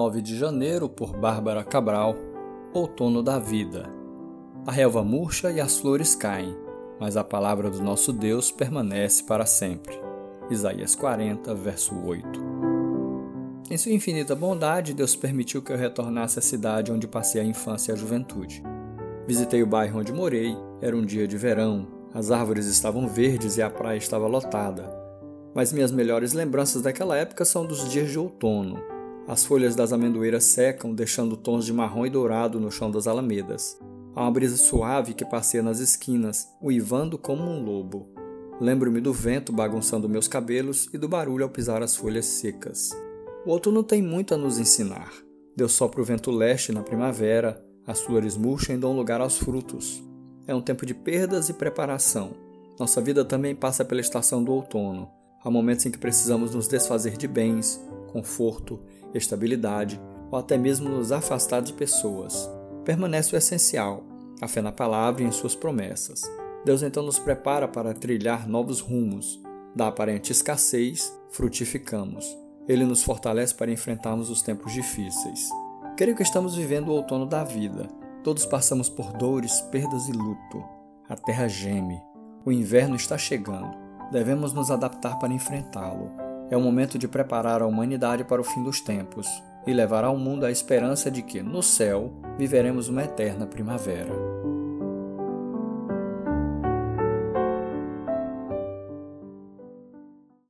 9 de janeiro, por Bárbara Cabral, Outono da Vida. A relva murcha e as flores caem, mas a palavra do nosso Deus permanece para sempre. Isaías 40, verso 8. Em sua infinita bondade, Deus permitiu que eu retornasse à cidade onde passei a infância e a juventude. Visitei o bairro onde morei, era um dia de verão, as árvores estavam verdes e a praia estava lotada. Mas minhas melhores lembranças daquela época são dos dias de outono. As folhas das amendoeiras secam, deixando tons de marrom e dourado no chão das alamedas. Há uma brisa suave que passeia nas esquinas, uivando como um lobo. Lembro-me do vento bagunçando meus cabelos e do barulho ao pisar as folhas secas. O outono tem muito a nos ensinar. Deus sopra o vento leste na primavera, as flores murcham e dão lugar aos frutos. É um tempo de perdas e preparação. Nossa vida também passa pela estação do outono. Há momentos em que precisamos nos desfazer de bens, conforto, estabilidade ou até mesmo nos afastar de pessoas. Permanece o essencial, a fé na palavra e em suas promessas. Deus então nos prepara para trilhar novos rumos. Da aparente escassez, frutificamos. Ele nos fortalece para enfrentarmos os tempos difíceis. Creio que estamos vivendo o outono da vida. Todos passamos por dores, perdas e luto. A terra geme. O inverno está chegando. Devemos nos adaptar para enfrentá-lo. É o momento de preparar a humanidade para o fim dos tempos e levar ao mundo a esperança de que, no céu, viveremos uma eterna primavera.